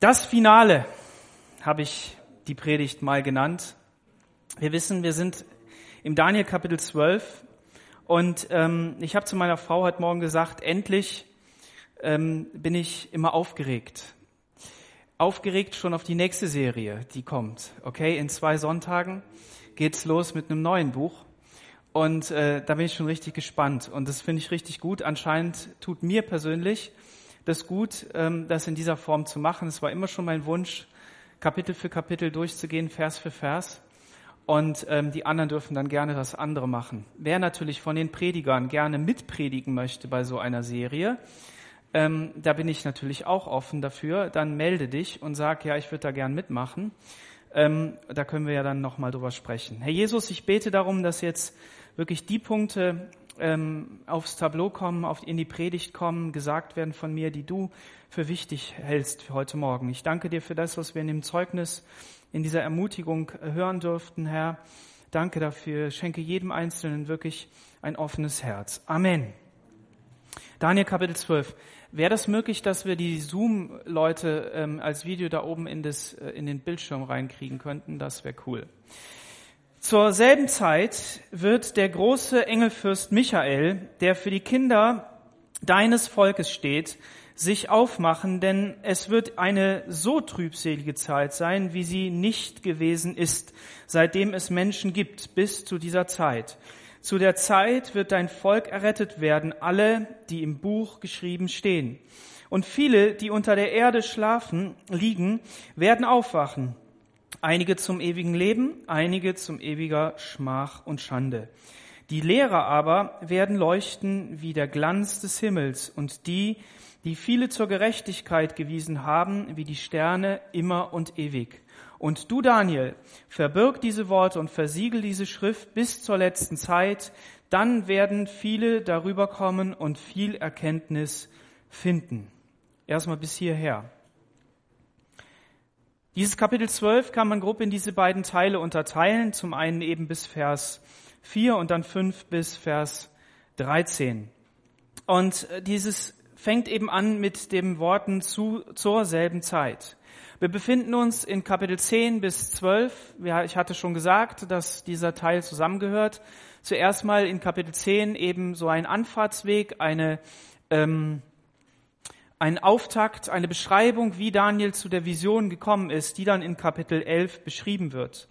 Das Finale habe ich die Predigt mal genannt. Wir wissen, wir sind im Daniel Kapitel 12 und ähm, ich habe zu meiner Frau heute Morgen gesagt, endlich ähm, bin ich immer aufgeregt. Aufgeregt schon auf die nächste Serie, die kommt. Okay, in zwei Sonntagen geht's los mit einem neuen Buch. Und äh, da bin ich schon richtig gespannt. Und das finde ich richtig gut. Anscheinend tut mir persönlich das gut, ähm, das in dieser Form zu machen. Es war immer schon mein Wunsch, Kapitel für Kapitel durchzugehen, Vers für Vers. Und ähm, die anderen dürfen dann gerne das andere machen. Wer natürlich von den Predigern gerne mitpredigen möchte bei so einer Serie, ähm, da bin ich natürlich auch offen dafür. Dann melde dich und sag, ja, ich würde da gern mitmachen. Ähm, da können wir ja dann nochmal drüber sprechen. Herr Jesus, ich bete darum, dass jetzt wirklich die Punkte ähm, aufs Tableau kommen, auf, in die Predigt kommen, gesagt werden von mir, die du für wichtig hältst für heute Morgen. Ich danke dir für das, was wir in dem Zeugnis, in dieser Ermutigung hören durften, Herr. Danke dafür. Schenke jedem Einzelnen wirklich ein offenes Herz. Amen. Daniel Kapitel 12. Wäre das möglich, dass wir die Zoom-Leute ähm, als Video da oben in, das, äh, in den Bildschirm reinkriegen könnten? Das wäre cool. Zur selben Zeit wird der große Engelfürst Michael, der für die Kinder deines Volkes steht, sich aufmachen, denn es wird eine so trübselige Zeit sein, wie sie nicht gewesen ist, seitdem es Menschen gibt, bis zu dieser Zeit. Zu der Zeit wird dein Volk errettet werden, alle, die im Buch geschrieben stehen. Und viele, die unter der Erde schlafen, liegen, werden aufwachen einige zum ewigen Leben, einige zum ewiger Schmach und Schande. Die Lehrer aber werden leuchten wie der Glanz des Himmels und die, die viele zur Gerechtigkeit gewiesen haben, wie die Sterne immer und ewig. Und du, Daniel, verbirg diese Worte und versiegel diese Schrift bis zur letzten Zeit, dann werden viele darüber kommen und viel Erkenntnis finden. Erstmal bis hierher. Dieses Kapitel 12 kann man grob in diese beiden Teile unterteilen. Zum einen eben bis Vers 4 und dann 5 bis Vers 13. Und äh, dieses fängt eben an mit den Worten zu, zur selben Zeit. Wir befinden uns in Kapitel 10 bis 12. Ich hatte schon gesagt, dass dieser Teil zusammengehört. Zuerst mal in Kapitel 10 eben so ein Anfahrtsweg, eine ähm, ein Auftakt, eine Beschreibung, wie Daniel zu der Vision gekommen ist, die dann in Kapitel 11 beschrieben wird.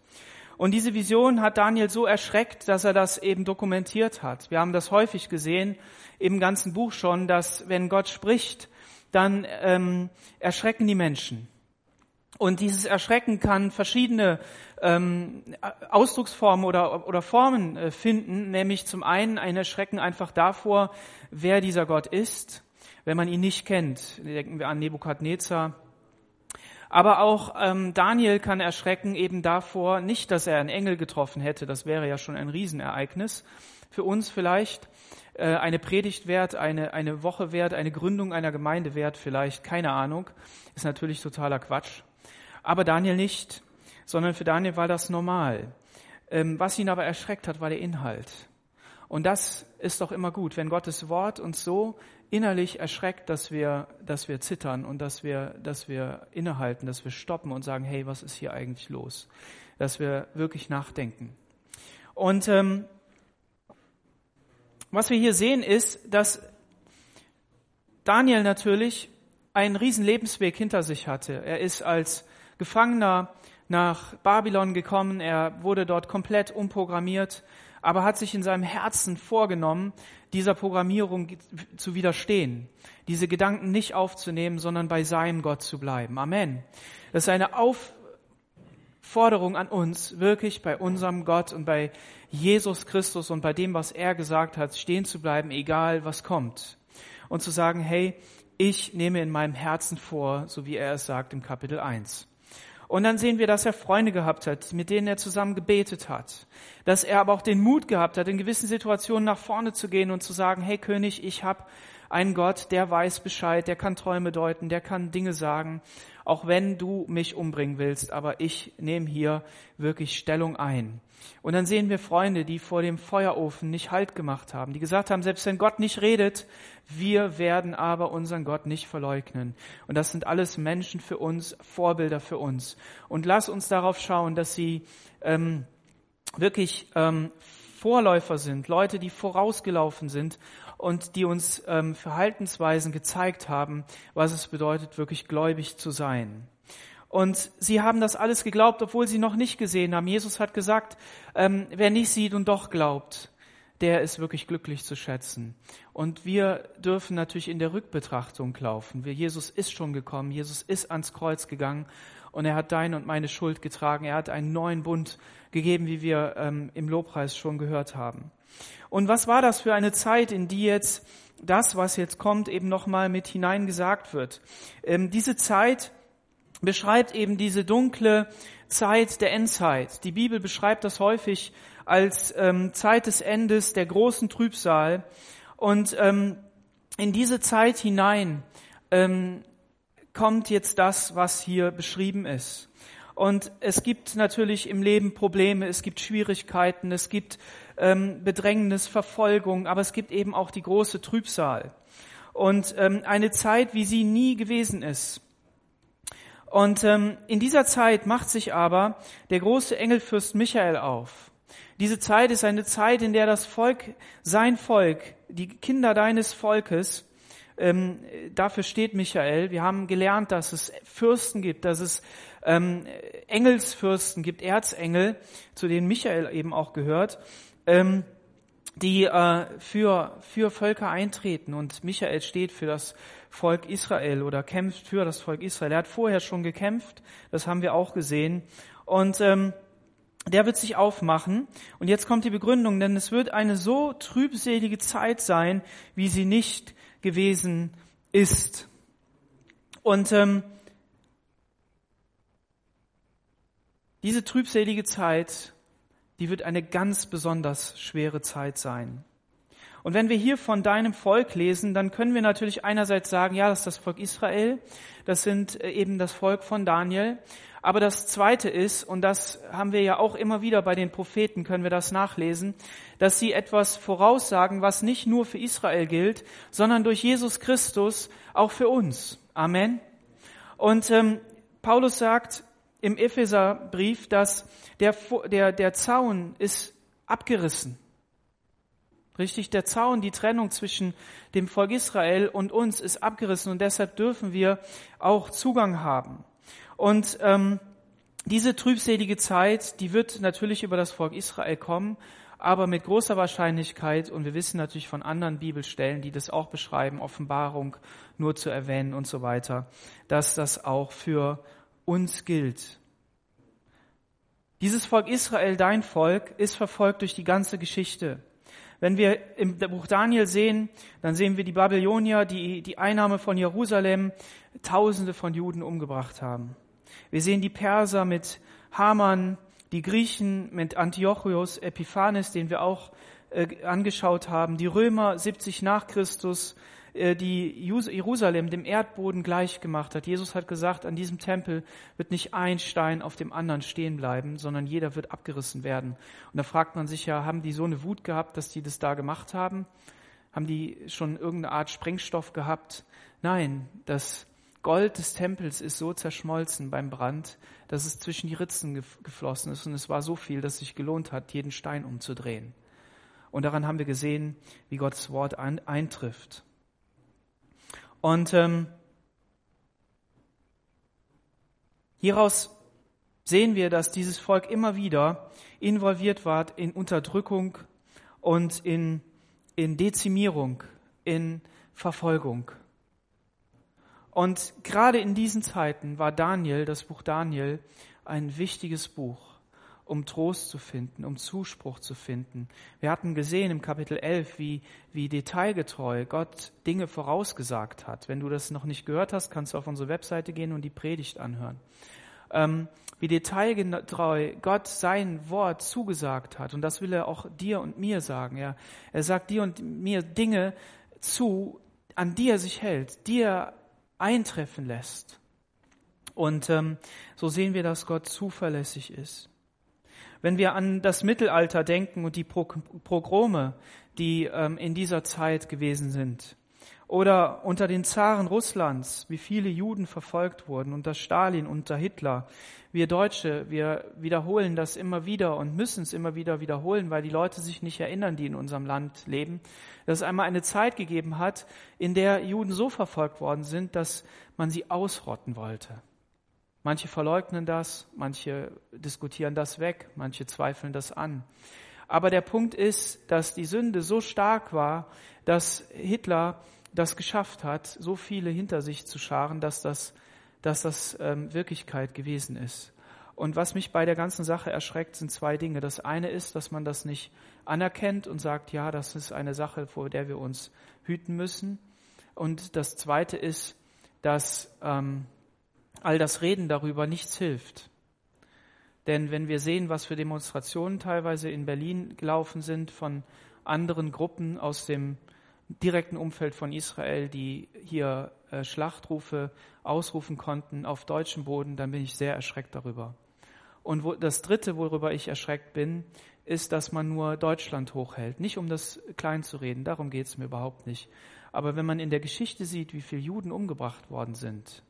Und diese Vision hat Daniel so erschreckt, dass er das eben dokumentiert hat. Wir haben das häufig gesehen im ganzen Buch schon, dass wenn Gott spricht, dann ähm, erschrecken die Menschen. Und dieses Erschrecken kann verschiedene ähm, Ausdrucksformen oder, oder Formen äh, finden, nämlich zum einen ein Erschrecken einfach davor, wer dieser Gott ist wenn man ihn nicht kennt. Denken wir an Nebukadnezar. Aber auch ähm, Daniel kann erschrecken eben davor, nicht, dass er einen Engel getroffen hätte, das wäre ja schon ein Riesenereignis. Für uns vielleicht äh, eine Predigt wert, eine, eine Woche wert, eine Gründung einer Gemeinde wert vielleicht, keine Ahnung. Ist natürlich totaler Quatsch. Aber Daniel nicht, sondern für Daniel war das normal. Ähm, was ihn aber erschreckt hat, war der Inhalt. Und das ist doch immer gut, wenn Gottes Wort uns so innerlich erschreckt, dass wir, dass wir zittern und dass wir, dass wir innehalten, dass wir stoppen und sagen, hey, was ist hier eigentlich los? Dass wir wirklich nachdenken. Und ähm, was wir hier sehen ist, dass Daniel natürlich einen riesen Lebensweg hinter sich hatte. Er ist als Gefangener nach Babylon gekommen, er wurde dort komplett umprogrammiert, aber hat sich in seinem Herzen vorgenommen, dieser Programmierung zu widerstehen, diese Gedanken nicht aufzunehmen, sondern bei seinem Gott zu bleiben. Amen. Das ist eine Aufforderung an uns, wirklich bei unserem Gott und bei Jesus Christus und bei dem, was er gesagt hat, stehen zu bleiben, egal was kommt. Und zu sagen, hey, ich nehme in meinem Herzen vor, so wie er es sagt im Kapitel 1. Und dann sehen wir, dass er Freunde gehabt hat, mit denen er zusammen gebetet hat. Dass er aber auch den Mut gehabt hat, in gewissen Situationen nach vorne zu gehen und zu sagen, hey König, ich habe einen Gott, der weiß Bescheid, der kann Träume deuten, der kann Dinge sagen, auch wenn du mich umbringen willst, aber ich nehme hier wirklich Stellung ein. Und dann sehen wir Freunde, die vor dem Feuerofen nicht Halt gemacht haben, die gesagt haben, selbst wenn Gott nicht redet, wir werden aber unseren Gott nicht verleugnen. Und das sind alles Menschen für uns, Vorbilder für uns. Und lass uns darauf schauen, dass sie ähm, wirklich ähm, Vorläufer sind, Leute, die vorausgelaufen sind und die uns ähm, Verhaltensweisen gezeigt haben, was es bedeutet, wirklich gläubig zu sein. Und sie haben das alles geglaubt, obwohl sie noch nicht gesehen haben. Jesus hat gesagt, ähm, wer nicht sieht und doch glaubt, der ist wirklich glücklich zu schätzen. Und wir dürfen natürlich in der Rückbetrachtung laufen. Jesus ist schon gekommen, Jesus ist ans Kreuz gegangen und er hat deine und meine Schuld getragen. Er hat einen neuen Bund gegeben, wie wir ähm, im Lobpreis schon gehört haben. Und was war das für eine Zeit, in die jetzt das, was jetzt kommt, eben nochmal mit hineingesagt wird? Ähm, diese Zeit beschreibt eben diese dunkle Zeit der Endzeit. Die Bibel beschreibt das häufig als ähm, Zeit des Endes, der großen Trübsal. Und ähm, in diese Zeit hinein ähm, kommt jetzt das, was hier beschrieben ist. Und es gibt natürlich im Leben Probleme, es gibt Schwierigkeiten, es gibt ähm, Bedrängnis, Verfolgung, aber es gibt eben auch die große Trübsal. Und ähm, eine Zeit, wie sie nie gewesen ist. Und ähm, in dieser Zeit macht sich aber der große Engelfürst Michael auf. Diese Zeit ist eine Zeit, in der das Volk, sein Volk, die Kinder deines Volkes, ähm, dafür steht Michael. Wir haben gelernt, dass es Fürsten gibt, dass es ähm, Engelsfürsten gibt, Erzengel, zu denen Michael eben auch gehört, ähm, die äh, für, für Völker eintreten. Und Michael steht für das Volk Israel oder kämpft für das Volk Israel. Er hat vorher schon gekämpft, das haben wir auch gesehen. Und ähm, der wird sich aufmachen. Und jetzt kommt die Begründung, denn es wird eine so trübselige Zeit sein, wie sie nicht gewesen ist. Und ähm, diese trübselige Zeit, die wird eine ganz besonders schwere Zeit sein. Und wenn wir hier von deinem Volk lesen, dann können wir natürlich einerseits sagen, ja, das ist das Volk Israel, das sind äh, eben das Volk von Daniel. Aber das Zweite ist, und das haben wir ja auch immer wieder bei den Propheten, können wir das nachlesen, dass sie etwas voraussagen, was nicht nur für Israel gilt, sondern durch Jesus Christus auch für uns. Amen. Und ähm, Paulus sagt im Epheserbrief, dass der, der, der Zaun ist abgerissen. Richtig, der Zaun, die Trennung zwischen dem Volk Israel und uns ist abgerissen und deshalb dürfen wir auch Zugang haben. Und ähm, diese trübselige Zeit, die wird natürlich über das Volk Israel kommen, aber mit großer Wahrscheinlichkeit, und wir wissen natürlich von anderen Bibelstellen, die das auch beschreiben, Offenbarung nur zu erwähnen und so weiter, dass das auch für uns gilt. Dieses Volk Israel, dein Volk, ist verfolgt durch die ganze Geschichte. Wenn wir im Buch Daniel sehen, dann sehen wir die Babylonier, die die Einnahme von Jerusalem Tausende von Juden umgebracht haben. Wir sehen die Perser mit Haman, die Griechen mit Antiochus Epiphanes, den wir auch äh, angeschaut haben, die Römer 70 nach Christus, äh, die Jerusalem dem Erdboden gleich gemacht hat. Jesus hat gesagt, an diesem Tempel wird nicht ein Stein auf dem anderen stehen bleiben, sondern jeder wird abgerissen werden. Und da fragt man sich ja, haben die so eine Wut gehabt, dass die das da gemacht haben? Haben die schon irgendeine Art Sprengstoff gehabt? Nein, das Gold des Tempels ist so zerschmolzen beim Brand, dass es zwischen die Ritzen geflossen ist und es war so viel, dass es sich gelohnt hat, jeden Stein umzudrehen. Und daran haben wir gesehen, wie Gottes Wort ein, eintrifft. Und ähm, hieraus sehen wir, dass dieses Volk immer wieder involviert war in Unterdrückung und in, in Dezimierung, in Verfolgung. Und gerade in diesen Zeiten war Daniel, das Buch Daniel, ein wichtiges Buch um Trost zu finden, um Zuspruch zu finden. Wir hatten gesehen im Kapitel 11, wie, wie detailgetreu Gott Dinge vorausgesagt hat. Wenn du das noch nicht gehört hast, kannst du auf unsere Webseite gehen und die Predigt anhören. Ähm, wie detailgetreu Gott sein Wort zugesagt hat. Und das will er auch dir und mir sagen. Ja. Er sagt dir und mir Dinge zu, an die er sich hält, die er eintreffen lässt. Und ähm, so sehen wir, dass Gott zuverlässig ist. Wenn wir an das Mittelalter denken und die Pogrome, die ähm, in dieser Zeit gewesen sind, oder unter den Zaren Russlands, wie viele Juden verfolgt wurden, unter Stalin, unter Hitler. Wir Deutsche, wir wiederholen das immer wieder und müssen es immer wieder wiederholen, weil die Leute sich nicht erinnern, die in unserem Land leben, dass es einmal eine Zeit gegeben hat, in der Juden so verfolgt worden sind, dass man sie ausrotten wollte. Manche verleugnen das, manche diskutieren das weg, manche zweifeln das an. Aber der Punkt ist, dass die Sünde so stark war, dass Hitler das geschafft hat, so viele hinter sich zu scharen, dass das, dass das ähm, Wirklichkeit gewesen ist. Und was mich bei der ganzen Sache erschreckt, sind zwei Dinge. Das eine ist, dass man das nicht anerkennt und sagt, ja, das ist eine Sache, vor der wir uns hüten müssen. Und das zweite ist, dass ähm, all das Reden darüber nichts hilft. Denn wenn wir sehen, was für Demonstrationen teilweise in Berlin gelaufen sind von anderen Gruppen aus dem direkten Umfeld von Israel, die hier äh, Schlachtrufe ausrufen konnten auf deutschem Boden, dann bin ich sehr erschreckt darüber. Und wo, das Dritte, worüber ich erschreckt bin, ist, dass man nur Deutschland hochhält. Nicht um das klein zu reden, darum geht es mir überhaupt nicht. Aber wenn man in der Geschichte sieht, wie viele Juden umgebracht worden sind,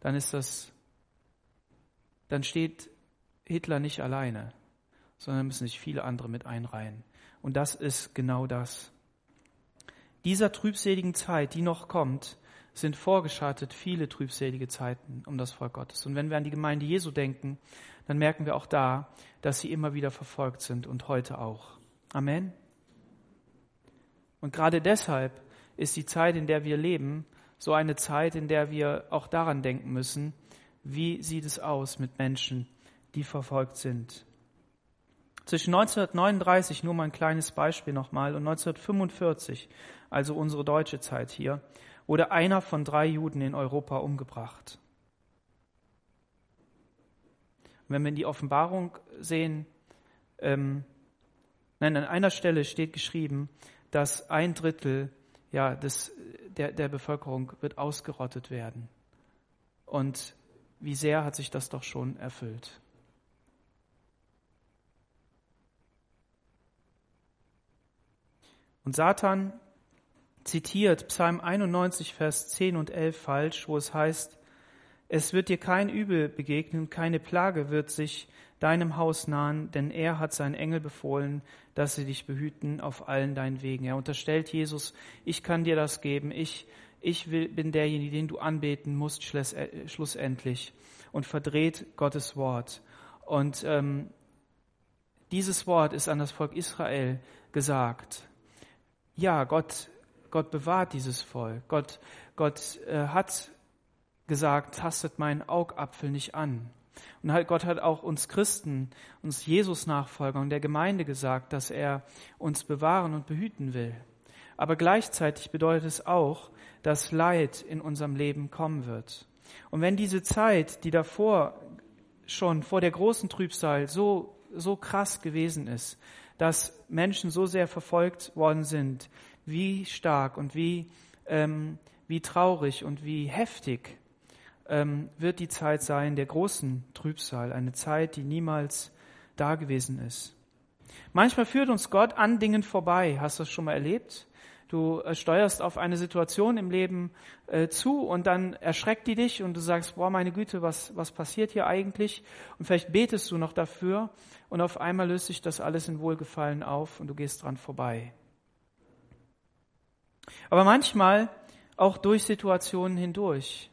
dann ist das, dann steht Hitler nicht alleine, sondern müssen sich viele andere mit einreihen. Und das ist genau das. Dieser trübseligen Zeit, die noch kommt, sind vorgeschattet viele trübselige Zeiten um das Volk Gottes. Und wenn wir an die Gemeinde Jesu denken, dann merken wir auch da, dass sie immer wieder verfolgt sind und heute auch. Amen. Und gerade deshalb ist die Zeit, in der wir leben, so eine Zeit, in der wir auch daran denken müssen, wie sieht es aus mit Menschen, die verfolgt sind. Zwischen 1939, nur mal ein kleines Beispiel nochmal, und 1945, also unsere deutsche Zeit hier, wurde einer von drei Juden in Europa umgebracht. wenn wir in die Offenbarung sehen, ähm, nein, an einer Stelle steht geschrieben, dass ein Drittel ja, des, der, der Bevölkerung wird ausgerottet werden. Und wie sehr hat sich das doch schon erfüllt? Und Satan zitiert Psalm 91, Vers 10 und 11 falsch, wo es heißt, es wird dir kein Übel begegnen, keine Plage wird sich deinem Haus nahen, denn er hat seinen Engel befohlen, dass sie dich behüten auf allen deinen Wegen. Er unterstellt Jesus, ich kann dir das geben, ich, ich will, bin derjenige, den du anbeten musst, schlussendlich, und verdreht Gottes Wort. Und ähm, dieses Wort ist an das Volk Israel gesagt ja, Gott, Gott bewahrt dieses Volk. Gott, Gott äh, hat gesagt, tastet meinen Augapfel nicht an. Und halt, Gott hat auch uns Christen, uns Jesus-Nachfolger und der Gemeinde gesagt, dass er uns bewahren und behüten will. Aber gleichzeitig bedeutet es auch, dass Leid in unserem Leben kommen wird. Und wenn diese Zeit, die davor schon vor der großen Trübsal so, so krass gewesen ist, dass Menschen so sehr verfolgt worden sind, wie stark und wie, ähm, wie traurig und wie heftig ähm, wird die Zeit sein der großen Trübsal, eine Zeit, die niemals da gewesen ist. Manchmal führt uns Gott an Dingen vorbei. Hast du das schon mal erlebt? Du äh, steuerst auf eine Situation im Leben äh, zu und dann erschreckt die dich und du sagst, boah, meine Güte, was, was passiert hier eigentlich? Und vielleicht betest du noch dafür und auf einmal löst sich das alles in Wohlgefallen auf und du gehst dran vorbei. Aber manchmal auch durch Situationen hindurch.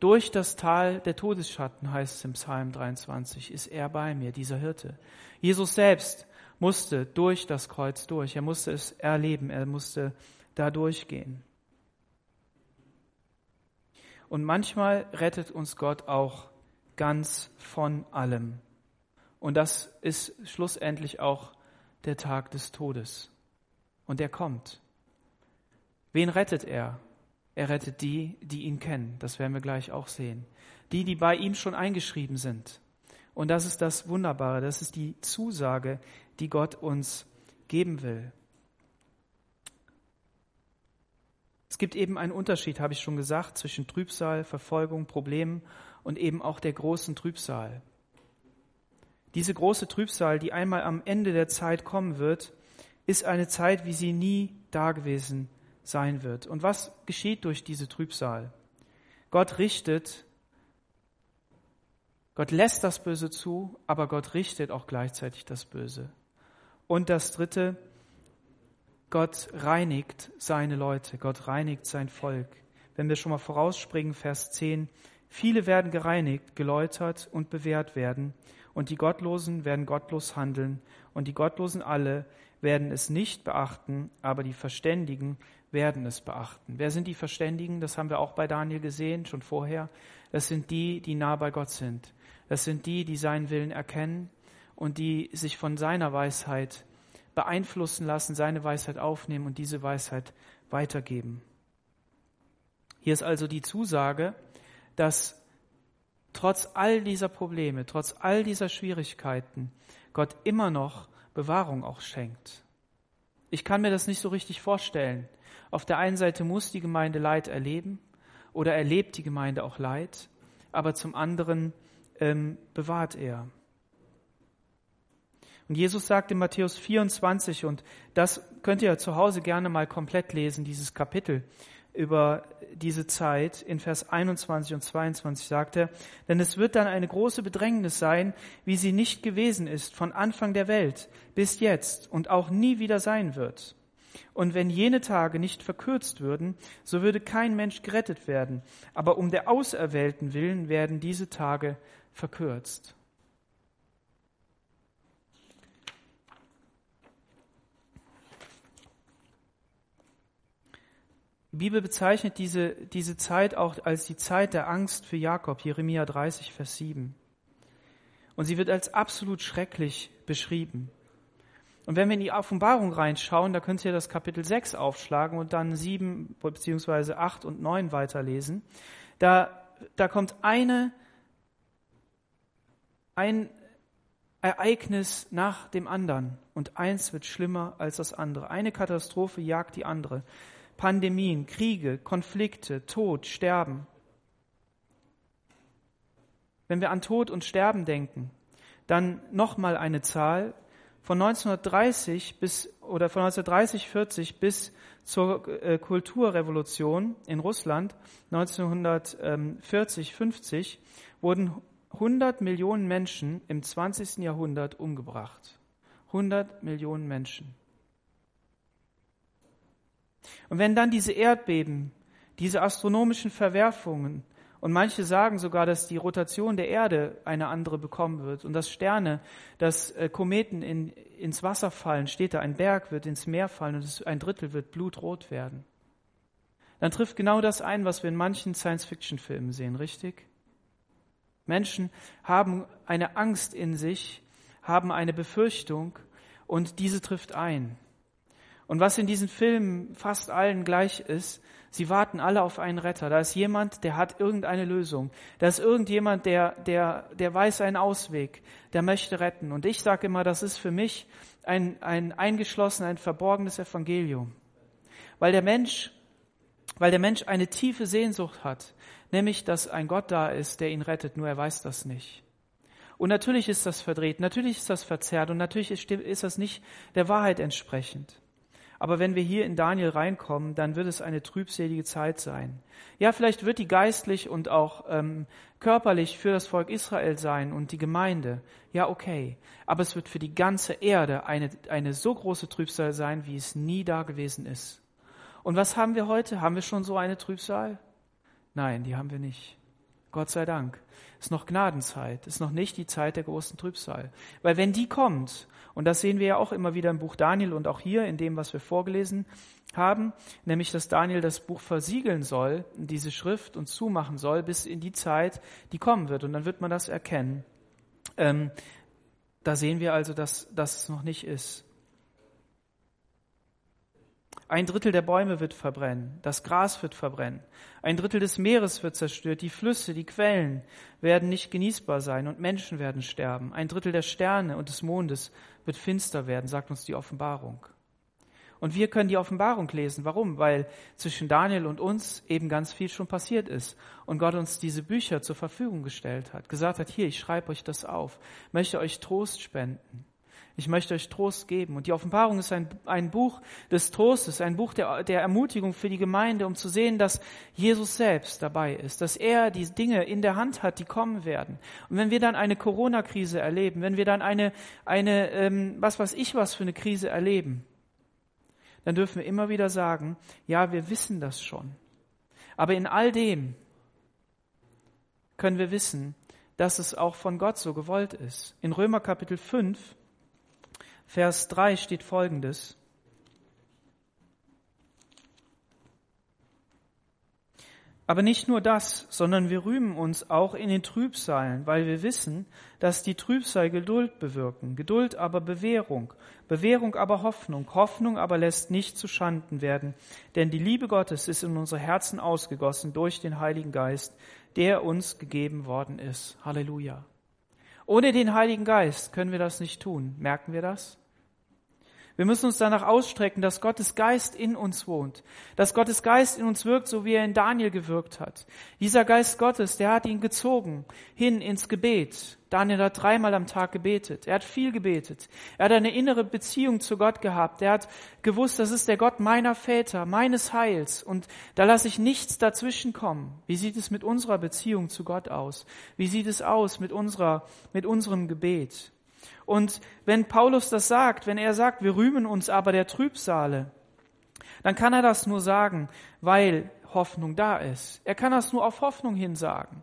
Durch das Tal der Todesschatten heißt es im Psalm 23, ist er bei mir, dieser Hirte. Jesus selbst musste durch das Kreuz durch. Er musste es erleben. Er musste da durchgehen. Und manchmal rettet uns Gott auch ganz von allem. Und das ist schlussendlich auch der Tag des Todes. Und er kommt. Wen rettet er? Er rettet die, die ihn kennen. Das werden wir gleich auch sehen. Die, die bei ihm schon eingeschrieben sind. Und das ist das Wunderbare. Das ist die Zusage, die Gott uns geben will. Es gibt eben einen Unterschied, habe ich schon gesagt, zwischen Trübsal, Verfolgung, Problemen und eben auch der großen Trübsal. Diese große Trübsal, die einmal am Ende der Zeit kommen wird, ist eine Zeit, wie sie nie dagewesen sein wird. Und was geschieht durch diese Trübsal? Gott richtet, Gott lässt das Böse zu, aber Gott richtet auch gleichzeitig das Böse. Und das Dritte, Gott reinigt seine Leute, Gott reinigt sein Volk. Wenn wir schon mal vorausspringen, Vers 10, viele werden gereinigt, geläutert und bewährt werden, und die Gottlosen werden gottlos handeln, und die Gottlosen alle werden es nicht beachten, aber die Verständigen werden es beachten. Wer sind die Verständigen? Das haben wir auch bei Daniel gesehen, schon vorher. Das sind die, die nah bei Gott sind. Das sind die, die seinen Willen erkennen und die sich von seiner Weisheit beeinflussen lassen, seine Weisheit aufnehmen und diese Weisheit weitergeben. Hier ist also die Zusage, dass trotz all dieser Probleme, trotz all dieser Schwierigkeiten, Gott immer noch Bewahrung auch schenkt. Ich kann mir das nicht so richtig vorstellen. Auf der einen Seite muss die Gemeinde Leid erleben oder erlebt die Gemeinde auch Leid, aber zum anderen ähm, bewahrt er. Und Jesus sagt in Matthäus 24, und das könnt ihr zu Hause gerne mal komplett lesen, dieses Kapitel über diese Zeit. In Vers 21 und 22 sagt er, denn es wird dann eine große Bedrängnis sein, wie sie nicht gewesen ist von Anfang der Welt bis jetzt und auch nie wieder sein wird. Und wenn jene Tage nicht verkürzt würden, so würde kein Mensch gerettet werden. Aber um der Auserwählten willen werden diese Tage verkürzt. Die Bibel bezeichnet diese, diese Zeit auch als die Zeit der Angst für Jakob, Jeremia 30, Vers 7. Und sie wird als absolut schrecklich beschrieben. Und wenn wir in die Offenbarung reinschauen, da könnt ihr das Kapitel 6 aufschlagen und dann 7 beziehungsweise 8 und 9 weiterlesen. Da, da kommt eine, ein Ereignis nach dem anderen und eins wird schlimmer als das andere. Eine Katastrophe jagt die andere. Pandemien, Kriege, Konflikte, Tod, Sterben. Wenn wir an Tod und Sterben denken, dann nochmal eine Zahl von 1930 bis oder von 1930 40 bis zur äh, Kulturrevolution in Russland 1940 50 wurden 100 Millionen Menschen im 20. Jahrhundert umgebracht. 100 Millionen Menschen. Und wenn dann diese Erdbeben, diese astronomischen Verwerfungen, und manche sagen sogar, dass die Rotation der Erde eine andere bekommen wird und dass Sterne, dass äh, Kometen in, ins Wasser fallen, steht da, ein Berg wird ins Meer fallen und ein Drittel wird blutrot werden. Dann trifft genau das ein, was wir in manchen Science-Fiction-Filmen sehen, richtig? Menschen haben eine Angst in sich, haben eine Befürchtung und diese trifft ein. Und was in diesen Filmen fast allen gleich ist, sie warten alle auf einen Retter. Da ist jemand, der hat irgendeine Lösung. Da ist irgendjemand, der, der, der weiß einen Ausweg, der möchte retten. Und ich sage immer, das ist für mich ein, ein eingeschlossen, ein verborgenes Evangelium. Weil der Mensch, weil der Mensch eine tiefe Sehnsucht hat, nämlich, dass ein Gott da ist, der ihn rettet, nur er weiß das nicht. Und natürlich ist das verdreht, natürlich ist das verzerrt und natürlich ist, das nicht der Wahrheit entsprechend. Aber wenn wir hier in Daniel reinkommen, dann wird es eine trübselige Zeit sein. Ja, vielleicht wird die geistlich und auch ähm, körperlich für das Volk Israel sein und die Gemeinde. Ja, okay. Aber es wird für die ganze Erde eine, eine so große Trübsal sein, wie es nie da gewesen ist. Und was haben wir heute? Haben wir schon so eine Trübsal? Nein, die haben wir nicht. Gott sei Dank. Ist noch Gnadenzeit, ist noch nicht die Zeit der großen Trübsal. Weil wenn die kommt, und das sehen wir ja auch immer wieder im Buch Daniel und auch hier in dem, was wir vorgelesen haben, nämlich dass Daniel das Buch versiegeln soll, diese Schrift und zumachen soll, bis in die Zeit, die kommen wird. Und dann wird man das erkennen. Ähm, da sehen wir also, dass das noch nicht ist. Ein Drittel der Bäume wird verbrennen, das Gras wird verbrennen, ein Drittel des Meeres wird zerstört, die Flüsse, die Quellen werden nicht genießbar sein und Menschen werden sterben. Ein Drittel der Sterne und des Mondes wird finster werden, sagt uns die Offenbarung. Und wir können die Offenbarung lesen. Warum? Weil zwischen Daniel und uns eben ganz viel schon passiert ist. Und Gott uns diese Bücher zur Verfügung gestellt hat. Gesagt hat, hier, ich schreibe euch das auf. Möchte euch Trost spenden. Ich möchte euch Trost geben. Und die Offenbarung ist ein, ein Buch des Trostes, ein Buch der, der Ermutigung für die Gemeinde, um zu sehen, dass Jesus selbst dabei ist, dass er die Dinge in der Hand hat, die kommen werden. Und wenn wir dann eine Corona-Krise erleben, wenn wir dann eine, eine ähm, was weiß ich was für eine Krise erleben, dann dürfen wir immer wieder sagen, ja, wir wissen das schon. Aber in all dem können wir wissen, dass es auch von Gott so gewollt ist. In Römer Kapitel 5 Vers 3 steht Folgendes. Aber nicht nur das, sondern wir rühmen uns auch in den Trübsalen, weil wir wissen, dass die Trübsal Geduld bewirken, Geduld aber Bewährung, Bewährung aber Hoffnung, Hoffnung aber lässt nicht zu Schanden werden, denn die Liebe Gottes ist in unsere Herzen ausgegossen durch den Heiligen Geist, der uns gegeben worden ist. Halleluja. Ohne den Heiligen Geist können wir das nicht tun. Merken wir das? Wir müssen uns danach ausstrecken, dass Gottes Geist in uns wohnt, dass Gottes Geist in uns wirkt, so wie er in Daniel gewirkt hat. Dieser Geist Gottes, der hat ihn gezogen hin ins Gebet. Daniel hat dreimal am Tag gebetet. Er hat viel gebetet. Er hat eine innere Beziehung zu Gott gehabt. Er hat gewusst, das ist der Gott meiner Väter, meines Heils. Und da lasse ich nichts dazwischen kommen. Wie sieht es mit unserer Beziehung zu Gott aus? Wie sieht es aus mit unserer, mit unserem Gebet? Und wenn Paulus das sagt, wenn er sagt, wir rühmen uns aber der Trübsale, dann kann er das nur sagen, weil Hoffnung da ist. Er kann das nur auf Hoffnung hin sagen.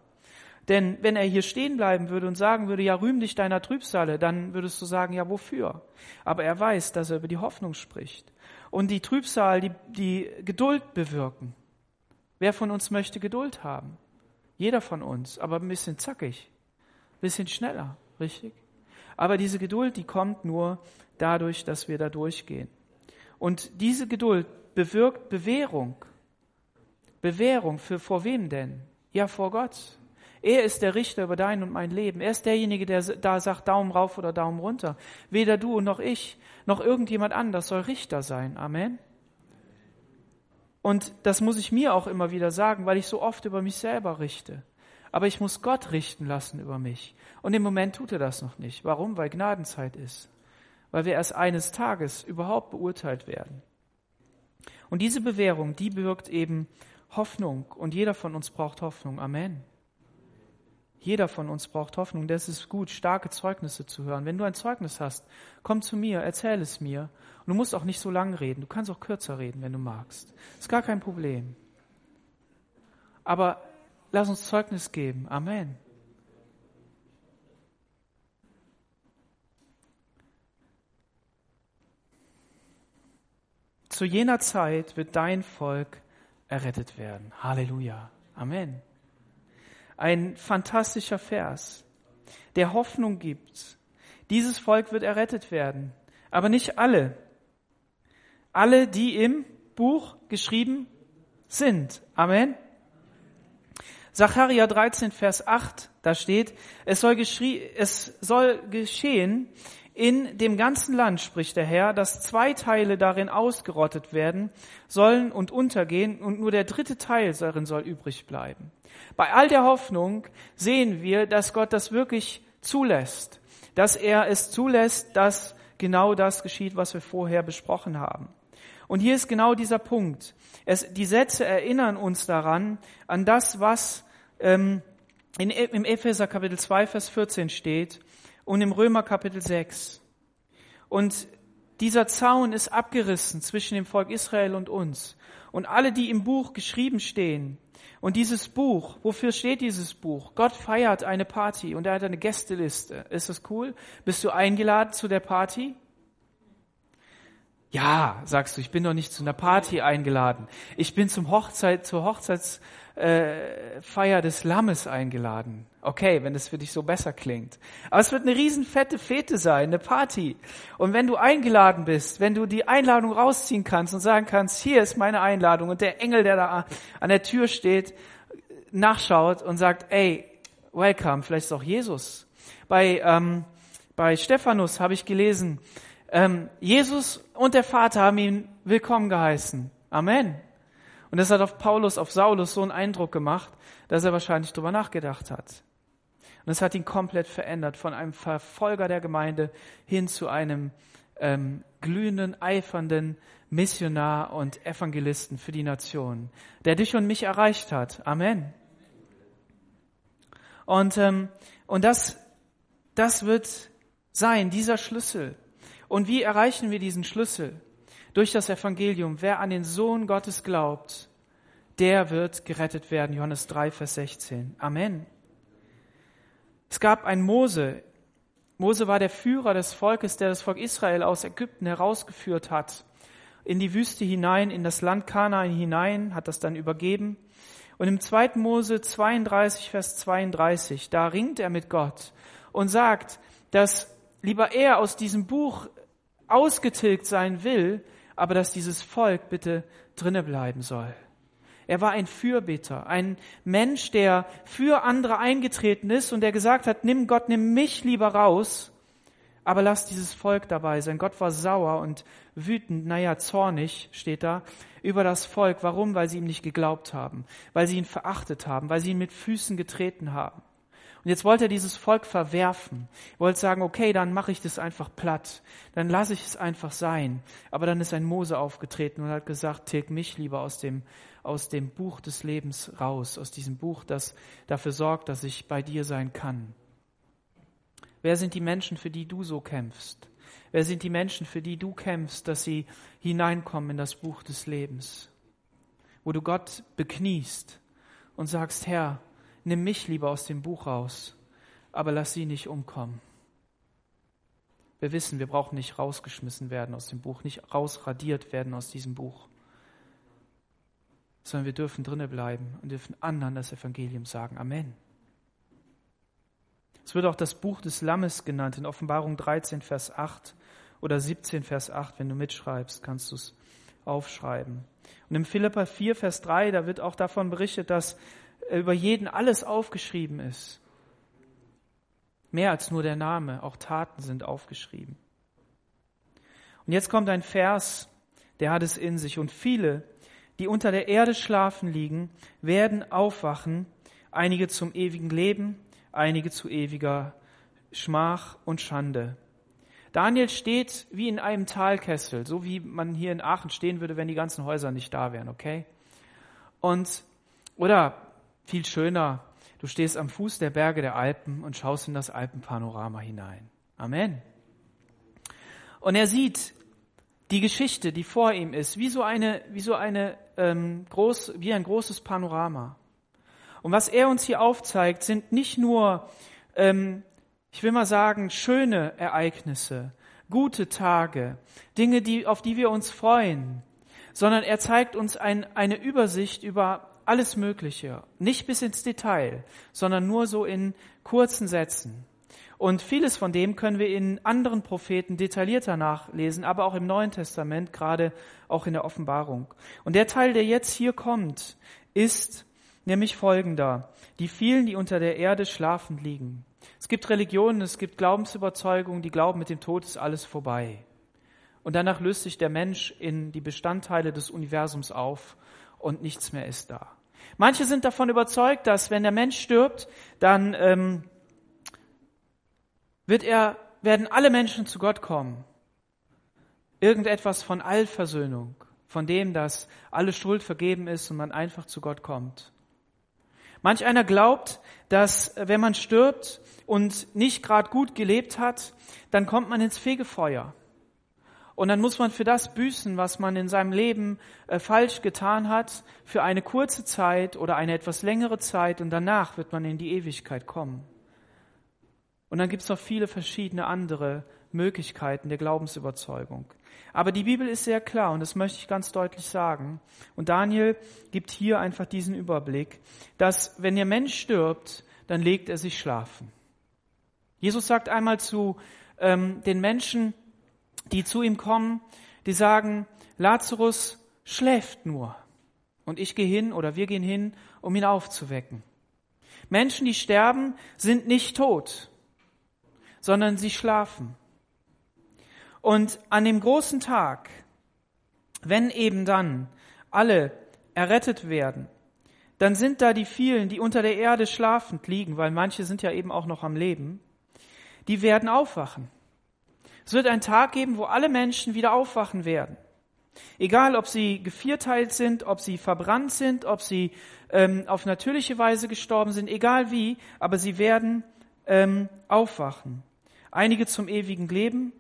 Denn wenn er hier stehen bleiben würde und sagen würde, ja, rühm dich deiner Trübsale, dann würdest du sagen, ja, wofür? Aber er weiß, dass er über die Hoffnung spricht. Und die Trübsal, die, die Geduld bewirken. Wer von uns möchte Geduld haben? Jeder von uns, aber ein bisschen zackig, ein bisschen schneller, richtig? Aber diese Geduld, die kommt nur dadurch, dass wir da durchgehen. Und diese Geduld bewirkt Bewährung. Bewährung für vor wem denn? Ja, vor Gott. Er ist der Richter über dein und mein Leben. Er ist derjenige, der da sagt Daumen rauf oder Daumen runter. Weder du noch ich noch irgendjemand anders soll Richter sein. Amen. Und das muss ich mir auch immer wieder sagen, weil ich so oft über mich selber richte aber ich muss Gott richten lassen über mich. Und im Moment tut er das noch nicht. Warum? Weil Gnadenzeit ist. Weil wir erst eines Tages überhaupt beurteilt werden. Und diese Bewährung, die bewirkt eben Hoffnung. Und jeder von uns braucht Hoffnung. Amen. Jeder von uns braucht Hoffnung. Das ist gut, starke Zeugnisse zu hören. Wenn du ein Zeugnis hast, komm zu mir, erzähl es mir. Und du musst auch nicht so lang reden. Du kannst auch kürzer reden, wenn du magst. Ist gar kein Problem. Aber Lass uns Zeugnis geben. Amen. Zu jener Zeit wird dein Volk errettet werden. Halleluja. Amen. Ein fantastischer Vers, der Hoffnung gibt. Dieses Volk wird errettet werden, aber nicht alle. Alle, die im Buch geschrieben sind. Amen. Zacharia 13, Vers 8, da steht, es soll, es soll geschehen in dem ganzen Land, spricht der Herr, dass zwei Teile darin ausgerottet werden sollen und untergehen und nur der dritte Teil darin soll übrig bleiben. Bei all der Hoffnung sehen wir, dass Gott das wirklich zulässt, dass er es zulässt, dass genau das geschieht, was wir vorher besprochen haben. Und hier ist genau dieser Punkt. Es, die Sätze erinnern uns daran, an das, was ähm, in, im Epheser Kapitel 2, Vers 14 steht und im Römer Kapitel 6. Und dieser Zaun ist abgerissen zwischen dem Volk Israel und uns. Und alle, die im Buch geschrieben stehen, und dieses Buch, wofür steht dieses Buch? Gott feiert eine Party und er hat eine Gästeliste. Ist das cool? Bist du eingeladen zu der Party? Ja, sagst du, ich bin doch nicht zu einer Party eingeladen. Ich bin zum Hochzeit, zur Hochzeits, äh, Feier des Lammes eingeladen. Okay, wenn es für dich so besser klingt. Aber es wird eine riesen fette Fete sein, eine Party. Und wenn du eingeladen bist, wenn du die Einladung rausziehen kannst und sagen kannst, hier ist meine Einladung und der Engel, der da an der Tür steht, nachschaut und sagt, ey, welcome, vielleicht ist auch Jesus. Bei, ähm, bei Stephanus habe ich gelesen, Ähm, Jesus und der Vater haben ihn willkommen geheißen. Amen. Und das hat auf Paulus, auf Saulus so einen Eindruck gemacht, dass er wahrscheinlich drüber nachgedacht hat. Und es hat ihn komplett verändert, von einem Verfolger der Gemeinde hin zu einem ähm, glühenden, eifernden Missionar und Evangelisten für die Nation, der dich und mich erreicht hat. Amen. Und, ähm, und das, das wird sein, dieser Schlüssel. Und wie erreichen wir diesen Schlüssel? Durch das Evangelium. Wer an den Sohn Gottes glaubt, der wird gerettet werden. Johannes 3, Vers 16. Amen. Es gab ein Mose. Mose war der Führer des Volkes, der das Volk Israel aus Ägypten herausgeführt hat. In die Wüste hinein, in das Land Kanaan hinein, hat das dann übergeben. Und im 2. Mose 32, Vers 32, da ringt er mit Gott und sagt, dass lieber er aus diesem Buch ausgetilgt sein will, aber dass dieses Volk bitte drinne bleiben soll. Er war ein Fürbitter, ein Mensch, der für andere eingetreten ist und der gesagt hat, nimm Gott, nimm mich lieber raus, aber lass dieses Volk dabei sein. Gott war sauer und wütend, naja, zornig steht da, über das Volk. Warum? Weil sie ihm nicht geglaubt haben, weil sie ihn verachtet haben, weil sie ihn mit Füßen getreten haben. Und jetzt wollte er dieses Volk verwerfen. Er wollte sagen, okay, dann mache ich das einfach platt. Dann lasse ich es einfach sein. Aber dann ist ein Mose aufgetreten und hat gesagt, tilg mich lieber aus dem, aus dem Buch des Lebens raus, aus diesem Buch, das dafür sorgt, dass ich bei dir sein kann. Wer sind die Menschen, für die du so kämpfst? Wer sind die Menschen, für die du kämpfst, dass sie hineinkommen in das Buch des Lebens? Wo du Gott bekniest und sagst, Herr, nimm mich lieber aus dem Buch raus, aber lass sie nicht umkommen. Wir wissen, wir brauchen nicht rausgeschmissen werden aus dem Buch, nicht rausradiert werden aus diesem Buch, sondern wir dürfen drinnen bleiben und dürfen anderen das Evangelium sagen. Amen. Es wird auch das Buch des Lammes genannt in Offenbarung 13, Vers 8 oder 17, Vers 8. Wenn du mitschreibst, kannst du es aufschreiben. Und im Philippa 4, Vers 3, da wird auch davon berichtet, dass über jeden alles aufgeschrieben ist. Mehr als nur der Name, auch Taten sind aufgeschrieben. Und jetzt kommt ein Vers, der hat es in sich. Und viele, die unter der Erde schlafen liegen, werden aufwachen, einige zum ewigen Leben, einige zu ewiger Schmach und Schande. Daniel steht wie in einem Talkessel, so wie man hier in Aachen stehen würde, wenn die ganzen Häuser nicht da wären, okay? Und, oder viel schöner, du stehst am Fuß der Berge der Alpen und schaust in das Alpenpanorama hinein. Amen. Und er sieht die Geschichte, die vor ihm ist, wie so eine, wie so eine ähm, groß, wie ein großes Panorama. Und was er uns hier aufzeigt, sind nicht nur, ähm, ich will mal sagen, schöne Ereignisse, gute Tage, Dinge, die, auf die wir uns freuen, sondern er zeigt uns ein, eine Übersicht über alles Mögliche, nicht bis ins Detail, sondern nur so in kurzen Sätzen. Und vieles von dem können wir in anderen Propheten detaillierter nachlesen, aber auch im Neuen Testament, gerade auch in der Offenbarung. Und der Teil, der jetzt hier kommt, ist nämlich folgender. Die vielen, die unter der Erde schlafend liegen. Es gibt Religionen, es gibt Glaubensüberzeugungen, die glauben, mit dem Tod ist alles vorbei. Und danach löst sich der Mensch in die Bestandteile des Universums auf und nichts mehr ist da. Manche sind davon überzeugt, dass wenn der Mensch stirbt, dann ähm, wird er, werden alle Menschen zu Gott kommen. Irgendetwas von Allversöhnung, von dem, dass alle Schuld vergeben ist und man einfach zu Gott kommt. Manch einer glaubt, dass wenn man stirbt und nicht gerade gut gelebt hat, dann kommt man ins Fegefeuer. Und dann muss man für das büßen, was man in seinem Leben äh, falsch getan hat, für eine kurze Zeit oder eine etwas längere Zeit und danach wird man in die Ewigkeit kommen. Und dann gibt es noch viele verschiedene andere Möglichkeiten der Glaubensüberzeugung. Aber die Bibel ist sehr klar und das möchte ich ganz deutlich sagen. Und Daniel gibt hier einfach diesen Überblick, dass wenn der Mensch stirbt, dann legt er sich schlafen. Jesus sagt einmal zu ähm, den Menschen, die zu ihm kommen, die sagen, Lazarus schläft nur. Und ich gehe hin oder wir gehen hin, um ihn aufzuwecken. Menschen, die sterben, sind nicht tot, sondern sie schlafen. Und an dem großen Tag, wenn eben dann alle errettet werden, dann sind da die vielen, die unter der Erde schlafend liegen, weil manche sind ja eben auch noch am Leben, die werden aufwachen. Es wird einen Tag geben, wo alle Menschen wieder aufwachen werden. Egal, ob sie gevierteilt sind, ob sie verbrannt sind, ob sie ähm, auf natürliche Weise gestorben sind, egal wie, aber sie werden ähm, aufwachen. Einige zum ewigen Leben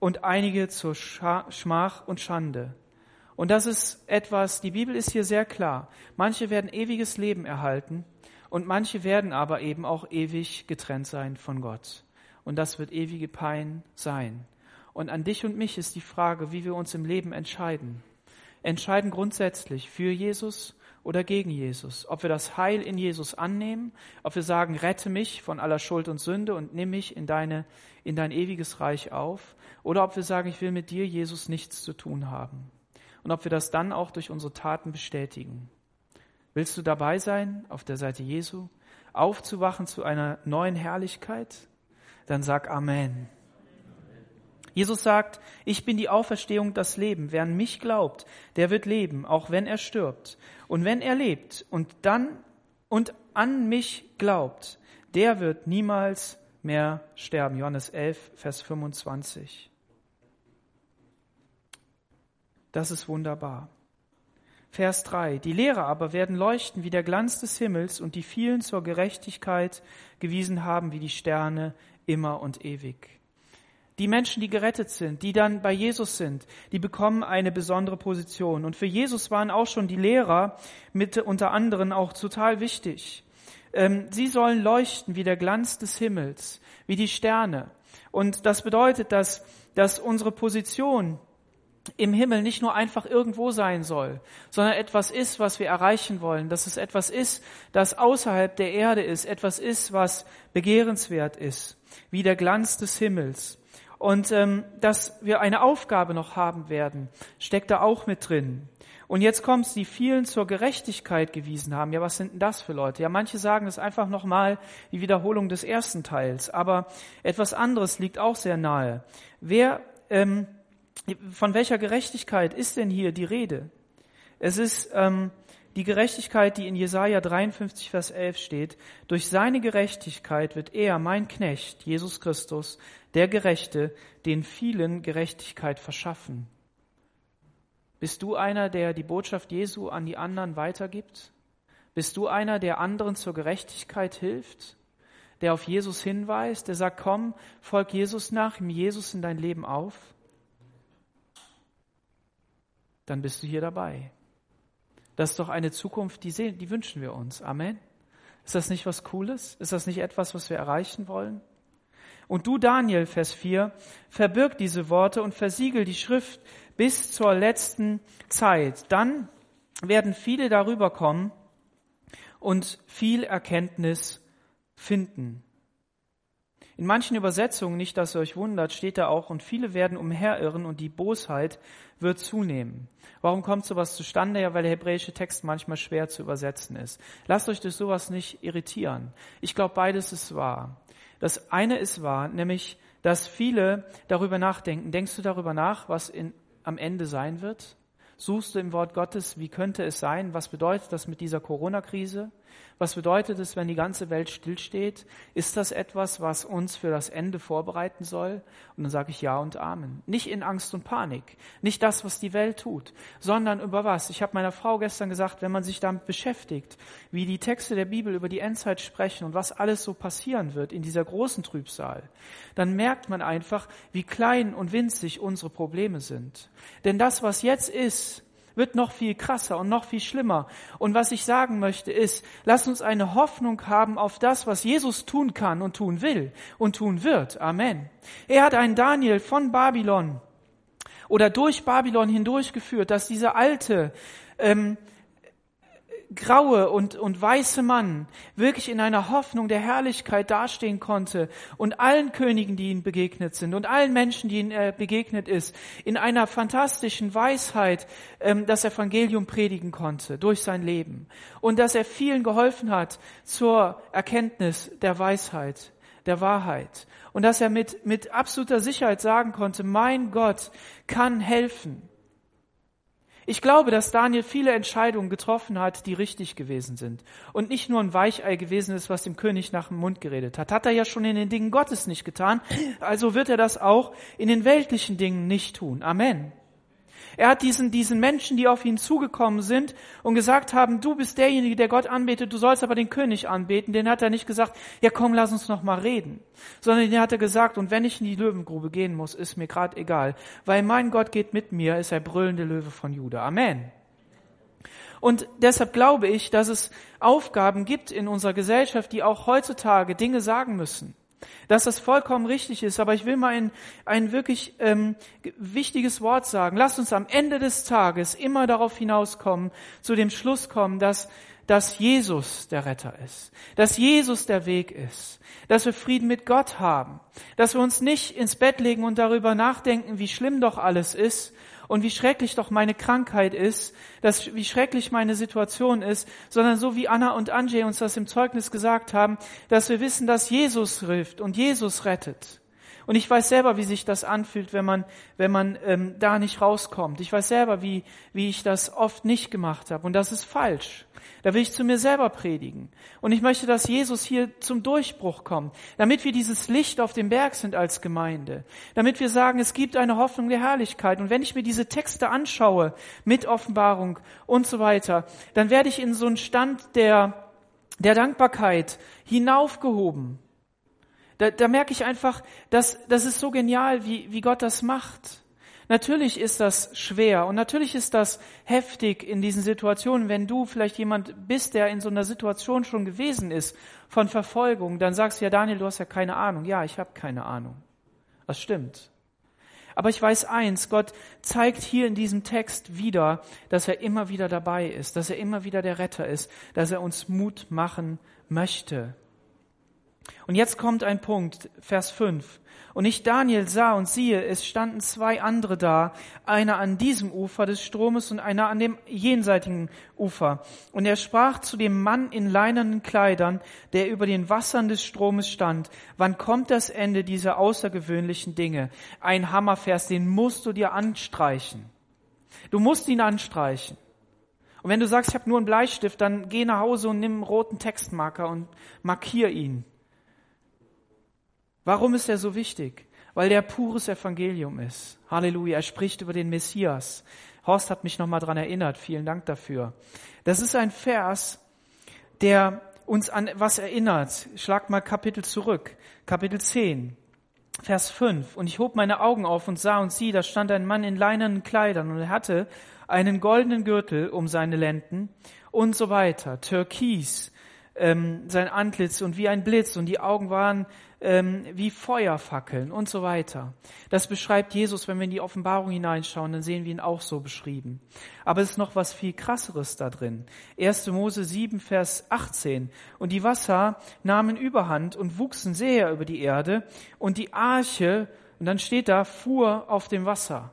und einige zur Schmach und Schande. Und das ist etwas, die Bibel ist hier sehr klar. Manche werden ewiges Leben erhalten und manche werden aber eben auch ewig getrennt sein von Gott. Und das wird ewige Pein sein. Und an dich und mich ist die Frage, wie wir uns im Leben entscheiden. Entscheiden grundsätzlich für Jesus oder gegen Jesus. Ob wir das Heil in Jesus annehmen, ob wir sagen, rette mich von aller Schuld und Sünde und nimm mich in, deine, in dein ewiges Reich auf. Oder ob wir sagen, ich will mit dir, Jesus, nichts zu tun haben. Und ob wir das dann auch durch unsere Taten bestätigen. Willst du dabei sein, auf der Seite Jesu, aufzuwachen zu einer neuen Herrlichkeit? Dann sag Amen. Jesus sagt, ich bin die Auferstehung, das Leben. Wer an mich glaubt, der wird leben, auch wenn er stirbt. Und wenn er lebt und dann und an mich glaubt, der wird niemals mehr sterben. Johannes 11, Vers 25. Das ist wunderbar. Vers 3. Die Lehrer aber werden leuchten wie der Glanz des Himmels und die vielen zur Gerechtigkeit gewiesen haben wie die Sterne immer und ewig. Die Menschen, die gerettet sind, die dann bei Jesus sind, die bekommen eine besondere Position. Und für Jesus waren auch schon die Lehrer mit unter anderem auch total wichtig. Ähm, sie sollen leuchten wie der Glanz des Himmels, wie die Sterne. Und das bedeutet, dass, dass unsere Position im Himmel nicht nur einfach irgendwo sein soll, sondern etwas ist, was wir erreichen wollen, dass es etwas ist, das außerhalb der Erde ist, etwas ist, was begehrenswert ist, wie der Glanz des Himmels. Und ähm, dass wir eine Aufgabe noch haben werden, steckt da auch mit drin. Und jetzt kommt's, die vielen zur Gerechtigkeit gewiesen haben. Ja, was sind denn das für Leute? Ja, manche sagen es einfach nochmal die Wiederholung des ersten Teils. Aber etwas anderes liegt auch sehr nahe. Wer, ähm, von welcher Gerechtigkeit ist denn hier die Rede? Es ist ähm, die Gerechtigkeit, die in Jesaja 53, Vers 11 steht. Durch seine Gerechtigkeit wird er, mein Knecht, Jesus Christus, der Gerechte, den vielen Gerechtigkeit verschaffen. Bist du einer, der die Botschaft Jesu an die anderen weitergibt? Bist du einer, der anderen zur Gerechtigkeit hilft? Der auf Jesus hinweist, der sagt, komm, folg Jesus nach, nimm Jesus in dein Leben auf? Dann bist du hier dabei. Das ist doch eine Zukunft, die, sehen, die wünschen wir uns. Amen. Ist das nicht was Cooles? Ist das nicht etwas, was wir erreichen wollen? Und du, Daniel, Vers 4, verbirg diese Worte und versiegel die Schrift bis zur letzten Zeit. Dann werden viele darüber kommen und viel Erkenntnis finden. In manchen Übersetzungen, nicht dass ihr euch wundert, steht da auch, und viele werden umherirren und die Bosheit wird zunehmen. Warum kommt sowas zustande? Ja, weil der hebräische Text manchmal schwer zu übersetzen ist. Lasst euch durch sowas nicht irritieren. Ich glaube, beides ist wahr. Das eine ist wahr, nämlich, dass viele darüber nachdenken. Denkst du darüber nach, was in, am Ende sein wird? Suchst du im Wort Gottes, wie könnte es sein? Was bedeutet das mit dieser Corona-Krise? Was bedeutet es, wenn die ganze Welt stillsteht? Ist das etwas, was uns für das Ende vorbereiten soll? Und dann sage ich Ja und Amen. Nicht in Angst und Panik, nicht das, was die Welt tut, sondern über was? Ich habe meiner Frau gestern gesagt, wenn man sich damit beschäftigt, wie die Texte der Bibel über die Endzeit sprechen und was alles so passieren wird in dieser großen Trübsal, dann merkt man einfach, wie klein und winzig unsere Probleme sind. Denn das, was jetzt ist, wird noch viel krasser und noch viel schlimmer. Und was ich sagen möchte ist, lass uns eine Hoffnung haben auf das, was Jesus tun kann und tun will und tun wird. Amen. Er hat einen Daniel von Babylon oder durch Babylon hindurchgeführt, dass dieser alte, ähm, graue und, und weiße Mann wirklich in einer Hoffnung der Herrlichkeit dastehen konnte und allen Königen, die ihm begegnet sind und allen Menschen, die ihm äh, begegnet ist, in einer fantastischen Weisheit ähm, das Evangelium predigen konnte durch sein Leben und dass er vielen geholfen hat zur Erkenntnis der Weisheit der Wahrheit. Und dass er mit, mit absoluter Sicherheit sagen konnte, mein Gott kann helfen. Ich glaube, dass Daniel viele Entscheidungen getroffen hat, die richtig gewesen sind. Und nicht nur ein Weichei gewesen ist, was dem König nach dem Mund geredet hat. Hat er ja schon in den Dingen Gottes nicht getan. Also wird er das auch in den weltlichen Dingen nicht tun. Amen. Er hat diesen, diesen Menschen, die auf ihn zugekommen sind und gesagt haben, du bist derjenige, der Gott anbetet, du sollst aber den König anbeten, den hat er nicht gesagt, ja komm, lass uns noch mal reden, sondern den hat er gesagt, und wenn ich in die Löwengrube gehen muss, ist mir gerade egal, weil mein Gott geht mit mir, ist er brüllende Löwe von Juda. Amen. Und deshalb glaube ich, dass es Aufgaben gibt in unserer Gesellschaft, die auch heutzutage Dinge sagen müssen dass das vollkommen richtig ist. Aber ich will mal ein, ein wirklich ähm, wichtiges Wort sagen. Lasst uns am Ende des Tages immer darauf hinauskommen, zu dem Schluss kommen, dass, dass Jesus der Retter ist, dass Jesus der Weg ist, dass wir Frieden mit Gott haben, dass wir uns nicht ins Bett legen und darüber nachdenken, wie schlimm doch alles ist, und wie schrecklich doch meine Krankheit ist, dass, wie schrecklich meine Situation ist, sondern so wie Anna und Anjay uns das im Zeugnis gesagt haben, dass wir wissen, dass Jesus hilft und Jesus rettet. Und ich weiß selber, wie sich das anfühlt, wenn man, wenn man ähm, da nicht rauskommt. Ich weiß selber, wie, wie ich das oft nicht gemacht habe. Und das ist falsch. Da will ich zu mir selber predigen. Und ich möchte, dass Jesus hier zum Durchbruch kommt, damit wir dieses Licht auf dem Berg sind als Gemeinde, damit wir sagen, es gibt eine Hoffnung der Herrlichkeit. Und wenn ich mir diese Texte anschaue mit Offenbarung und so weiter, dann werde ich in so einen Stand der, der Dankbarkeit hinaufgehoben. Da, da merke ich einfach, dass das ist so genial, wie, wie Gott das macht. Natürlich ist das schwer und natürlich ist das heftig in diesen Situationen. Wenn du vielleicht jemand bist, der in so einer Situation schon gewesen ist von Verfolgung, dann sagst du ja, Daniel, du hast ja keine Ahnung. Ja, ich habe keine Ahnung. Das stimmt. Aber ich weiß eins, Gott zeigt hier in diesem Text wieder, dass er immer wieder dabei ist, dass er immer wieder der Retter ist, dass er uns Mut machen möchte. Und jetzt kommt ein Punkt, Vers 5. Und ich Daniel sah und siehe, es standen zwei andere da, einer an diesem Ufer des Stromes und einer an dem jenseitigen Ufer. Und er sprach zu dem Mann in leinenen Kleidern, der über den Wassern des Stromes stand, wann kommt das Ende dieser außergewöhnlichen Dinge? Ein Hammervers, den musst du dir anstreichen. Du musst ihn anstreichen. Und wenn du sagst, ich habe nur einen Bleistift, dann geh nach Hause und nimm einen roten Textmarker und markier ihn. Warum ist er so wichtig? Weil der pures Evangelium ist. Halleluja. Er spricht über den Messias. Horst hat mich nochmal dran erinnert. Vielen Dank dafür. Das ist ein Vers, der uns an was erinnert. Schlag mal Kapitel zurück. Kapitel 10. Vers 5. Und ich hob meine Augen auf und sah und sieh, da stand ein Mann in leinenen Kleidern und er hatte einen goldenen Gürtel um seine Lenden und so weiter. Türkis, ähm, sein Antlitz und wie ein Blitz und die Augen waren ähm, wie Feuerfackeln und so weiter. Das beschreibt Jesus, wenn wir in die Offenbarung hineinschauen, dann sehen wir ihn auch so beschrieben. Aber es ist noch was viel krasseres da drin. 1. Mose 7, Vers 18. Und die Wasser nahmen Überhand und wuchsen sehr über die Erde und die Arche, und dann steht da, fuhr auf dem Wasser.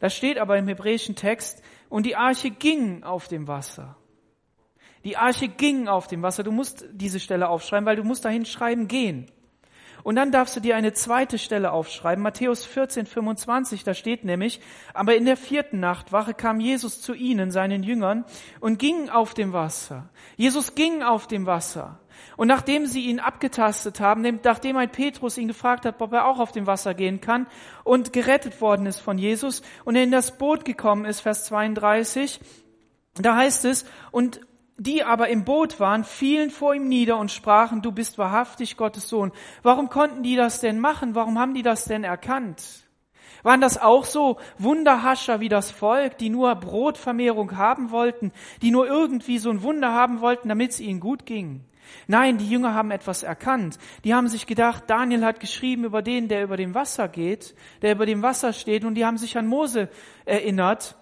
Da steht aber im hebräischen Text, und die Arche ging auf dem Wasser. Die Arche ging auf dem Wasser. Du musst diese Stelle aufschreiben, weil du musst dahin schreiben gehen. Und dann darfst du dir eine zweite Stelle aufschreiben, Matthäus 14, 25, da steht nämlich, aber in der vierten Nachtwache kam Jesus zu ihnen, seinen Jüngern, und ging auf dem Wasser. Jesus ging auf dem Wasser. Und nachdem sie ihn abgetastet haben, nachdem ein Petrus ihn gefragt hat, ob er auch auf dem Wasser gehen kann und gerettet worden ist von Jesus und er in das Boot gekommen ist, Vers 32, da heißt es, und die aber im Boot waren, fielen vor ihm nieder und sprachen, du bist wahrhaftig Gottes Sohn. Warum konnten die das denn machen? Warum haben die das denn erkannt? Waren das auch so Wunderhascher wie das Volk, die nur Brotvermehrung haben wollten, die nur irgendwie so ein Wunder haben wollten, damit es ihnen gut ging? Nein, die Jünger haben etwas erkannt. Die haben sich gedacht, Daniel hat geschrieben über den, der über dem Wasser geht, der über dem Wasser steht, und die haben sich an Mose erinnert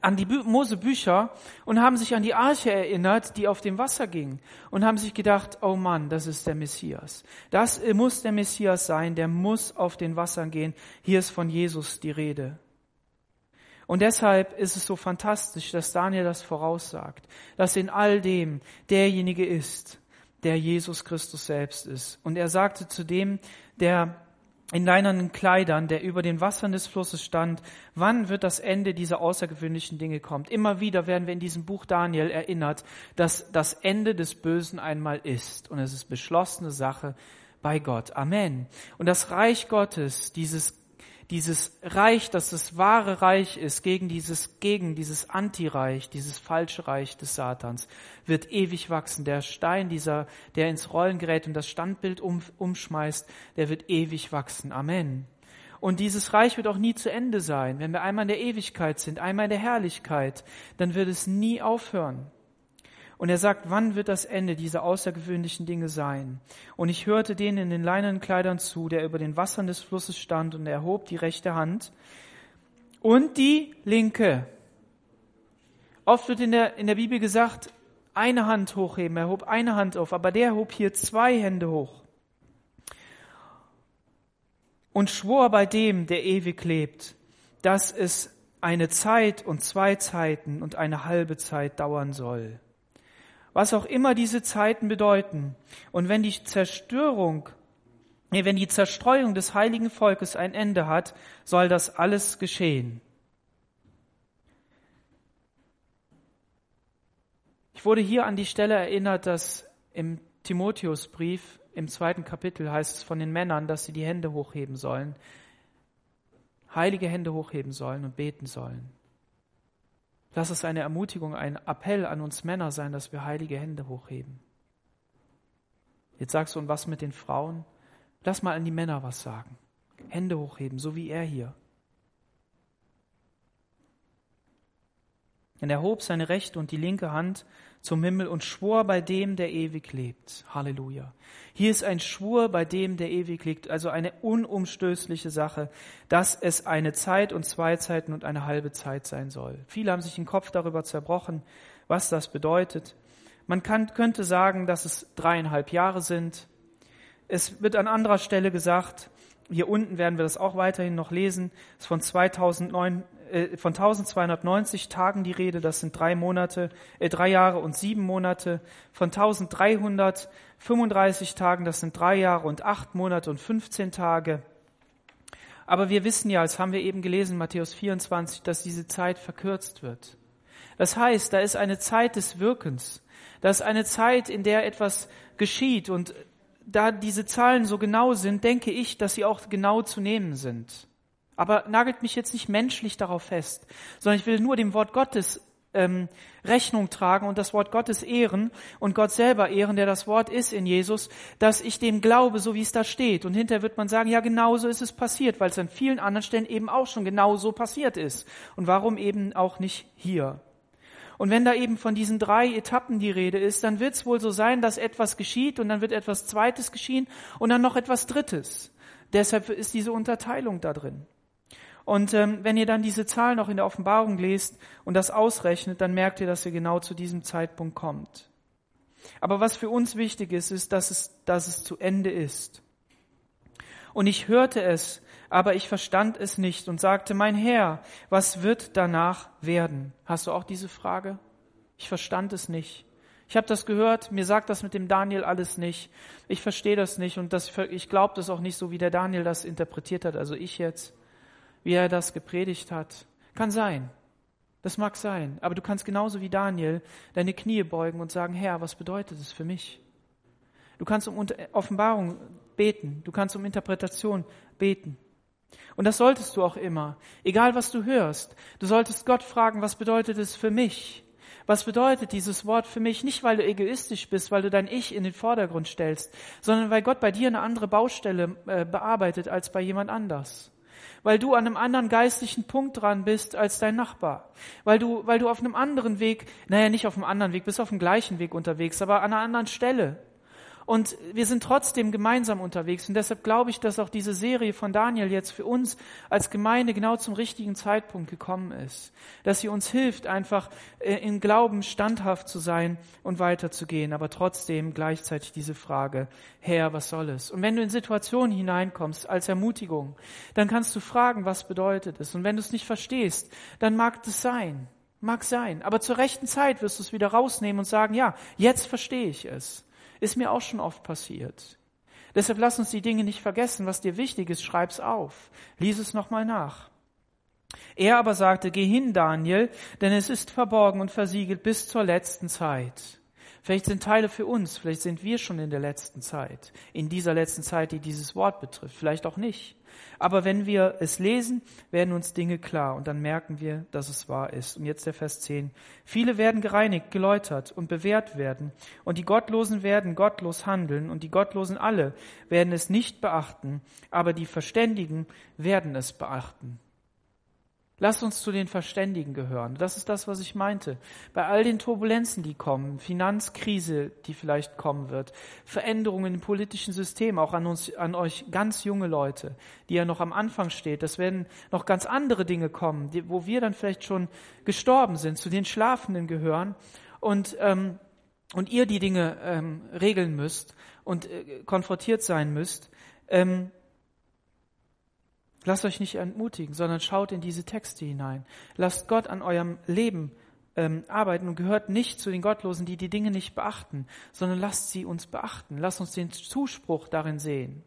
an die Mosebücher und haben sich an die Arche erinnert, die auf dem Wasser ging und haben sich gedacht, oh Mann, das ist der Messias. Das muss der Messias sein, der muss auf den Wassern gehen. Hier ist von Jesus die Rede. Und deshalb ist es so fantastisch, dass Daniel das voraussagt, dass in all dem derjenige ist, der Jesus Christus selbst ist. Und er sagte zu dem, der in leinenen Kleidern, der über den Wassern des Flusses stand, wann wird das Ende dieser außergewöhnlichen Dinge kommen? Immer wieder werden wir in diesem Buch Daniel erinnert, dass das Ende des Bösen einmal ist. Und es ist beschlossene Sache bei Gott. Amen. Und das Reich Gottes, dieses dieses Reich, das das wahre Reich ist, gegen dieses, gegen dieses Antireich, dieses falsche Reich des Satans, wird ewig wachsen. Der Stein, dieser, der ins Rollen gerät und das Standbild um, umschmeißt, der wird ewig wachsen. Amen. Und dieses Reich wird auch nie zu Ende sein. Wenn wir einmal in der Ewigkeit sind, einmal in der Herrlichkeit, dann wird es nie aufhören. Und er sagt, wann wird das Ende dieser außergewöhnlichen Dinge sein? Und ich hörte den in den leinenen Kleidern zu, der über den Wassern des Flusses stand und er erhob die rechte Hand und die linke. Oft wird in der, in der Bibel gesagt, eine Hand hochheben, er hob eine Hand auf, aber der hob hier zwei Hände hoch. Und schwor bei dem, der ewig lebt, dass es eine Zeit und zwei Zeiten und eine halbe Zeit dauern soll was auch immer diese Zeiten bedeuten. Und wenn die Zerstörung, wenn die Zerstreuung des heiligen Volkes ein Ende hat, soll das alles geschehen. Ich wurde hier an die Stelle erinnert, dass im Timotheusbrief im zweiten Kapitel heißt es von den Männern, dass sie die Hände hochheben sollen, heilige Hände hochheben sollen und beten sollen. Lass es eine Ermutigung, ein Appell an uns Männer sein, dass wir heilige Hände hochheben. Jetzt sagst du, und was mit den Frauen? Lass mal an die Männer was sagen. Hände hochheben, so wie er hier. Und er hob seine rechte und die linke Hand zum Himmel und schwor bei dem, der ewig lebt. Halleluja. Hier ist ein Schwur bei dem, der ewig lebt, also eine unumstößliche Sache, dass es eine Zeit und zwei Zeiten und eine halbe Zeit sein soll. Viele haben sich den Kopf darüber zerbrochen, was das bedeutet. Man kann, könnte sagen, dass es dreieinhalb Jahre sind. Es wird an anderer Stelle gesagt, hier unten werden wir das auch weiterhin noch lesen, es ist von 2009, äh, von 1290 Tagen die Rede, das sind drei Monate, äh, drei Jahre und sieben Monate, von 1335 Tagen, das sind drei Jahre und acht Monate und 15 Tage. Aber wir wissen ja, das haben wir eben gelesen, Matthäus 24, dass diese Zeit verkürzt wird. Das heißt, da ist eine Zeit des Wirkens. Das ist eine Zeit, in der etwas geschieht. Und da diese Zahlen so genau sind, denke ich, dass sie auch genau zu nehmen sind. Aber nagelt mich jetzt nicht menschlich darauf fest, sondern ich will nur dem Wort Gottes ähm, Rechnung tragen und das Wort Gottes ehren und Gott selber ehren, der das Wort ist in Jesus, dass ich dem glaube, so wie es da steht. Und hinterher wird man sagen, ja, genau so ist es passiert, weil es an vielen anderen Stellen eben auch schon genau so passiert ist. Und warum eben auch nicht hier? Und wenn da eben von diesen drei Etappen die Rede ist, dann wird es wohl so sein, dass etwas geschieht und dann wird etwas Zweites geschehen und dann noch etwas Drittes. Deshalb ist diese Unterteilung da drin. Und ähm, wenn ihr dann diese Zahl noch in der Offenbarung lest und das ausrechnet, dann merkt ihr, dass ihr genau zu diesem Zeitpunkt kommt. Aber was für uns wichtig ist, ist, dass es, dass es zu Ende ist. Und ich hörte es, aber ich verstand es nicht und sagte, mein Herr, was wird danach werden? Hast du auch diese Frage? Ich verstand es nicht. Ich habe das gehört, mir sagt das mit dem Daniel alles nicht. Ich verstehe das nicht und das, ich glaube das auch nicht so, wie der Daniel das interpretiert hat, also ich jetzt wie er das gepredigt hat. Kann sein. Das mag sein. Aber du kannst genauso wie Daniel deine Knie beugen und sagen, Herr, was bedeutet es für mich? Du kannst um Offenbarung beten. Du kannst um Interpretation beten. Und das solltest du auch immer. Egal was du hörst. Du solltest Gott fragen, was bedeutet es für mich? Was bedeutet dieses Wort für mich? Nicht, weil du egoistisch bist, weil du dein Ich in den Vordergrund stellst, sondern weil Gott bei dir eine andere Baustelle äh, bearbeitet als bei jemand anders weil du an einem anderen geistlichen Punkt dran bist als dein Nachbar, weil du, weil du auf einem anderen Weg, naja, nicht auf einem anderen Weg, bist auf dem gleichen Weg unterwegs, aber an einer anderen Stelle. Und wir sind trotzdem gemeinsam unterwegs. Und deshalb glaube ich, dass auch diese Serie von Daniel jetzt für uns als Gemeinde genau zum richtigen Zeitpunkt gekommen ist. Dass sie uns hilft, einfach äh, im Glauben standhaft zu sein und weiterzugehen. Aber trotzdem gleichzeitig diese Frage, Herr, was soll es? Und wenn du in Situationen hineinkommst als Ermutigung, dann kannst du fragen, was bedeutet es? Und wenn du es nicht verstehst, dann mag es sein. Mag sein. Aber zur rechten Zeit wirst du es wieder rausnehmen und sagen, ja, jetzt verstehe ich es. Ist mir auch schon oft passiert. Deshalb lass uns die Dinge nicht vergessen. Was dir wichtig ist, schreib's auf. Lies es nochmal nach. Er aber sagte, geh hin, Daniel, denn es ist verborgen und versiegelt bis zur letzten Zeit. Vielleicht sind Teile für uns, vielleicht sind wir schon in der letzten Zeit, in dieser letzten Zeit, die dieses Wort betrifft, vielleicht auch nicht. Aber wenn wir es lesen, werden uns Dinge klar und dann merken wir, dass es wahr ist. Und jetzt der Vers 10. Viele werden gereinigt, geläutert und bewährt werden und die Gottlosen werden gottlos handeln und die Gottlosen alle werden es nicht beachten, aber die Verständigen werden es beachten. Lass uns zu den Verständigen gehören. Das ist das, was ich meinte. Bei all den Turbulenzen, die kommen, Finanzkrise, die vielleicht kommen wird, Veränderungen im politischen System, auch an uns, an euch ganz junge Leute, die ja noch am Anfang steht. Das werden noch ganz andere Dinge kommen, die, wo wir dann vielleicht schon gestorben sind, zu den Schlafenden gehören und, ähm, und ihr die Dinge ähm, regeln müsst und äh, konfrontiert sein müsst. Ähm, Lasst euch nicht entmutigen, sondern schaut in diese Texte hinein. Lasst Gott an eurem Leben ähm, arbeiten und gehört nicht zu den Gottlosen, die die Dinge nicht beachten, sondern lasst sie uns beachten. Lasst uns den Zuspruch darin sehen.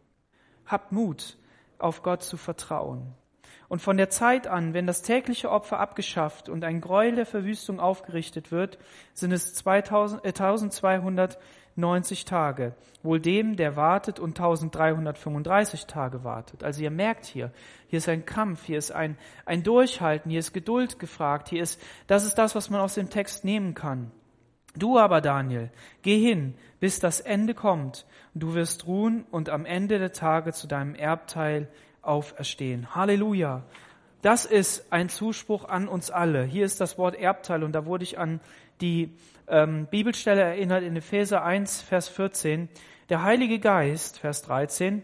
Habt Mut, auf Gott zu vertrauen. Und von der Zeit an, wenn das tägliche Opfer abgeschafft und ein Gräuel der Verwüstung aufgerichtet wird, sind es 2000, äh, 1200 90 Tage, wohl dem, der wartet und 1335 Tage wartet. Also ihr merkt hier, hier ist ein Kampf, hier ist ein, ein Durchhalten, hier ist Geduld gefragt, hier ist, das ist das, was man aus dem Text nehmen kann. Du aber, Daniel, geh hin, bis das Ende kommt, du wirst ruhen und am Ende der Tage zu deinem Erbteil auferstehen. Halleluja. Das ist ein Zuspruch an uns alle. Hier ist das Wort Erbteil und da wurde ich an die ähm, Bibelstelle erinnert in Epheser 1, Vers 14. Der Heilige Geist, Vers 13,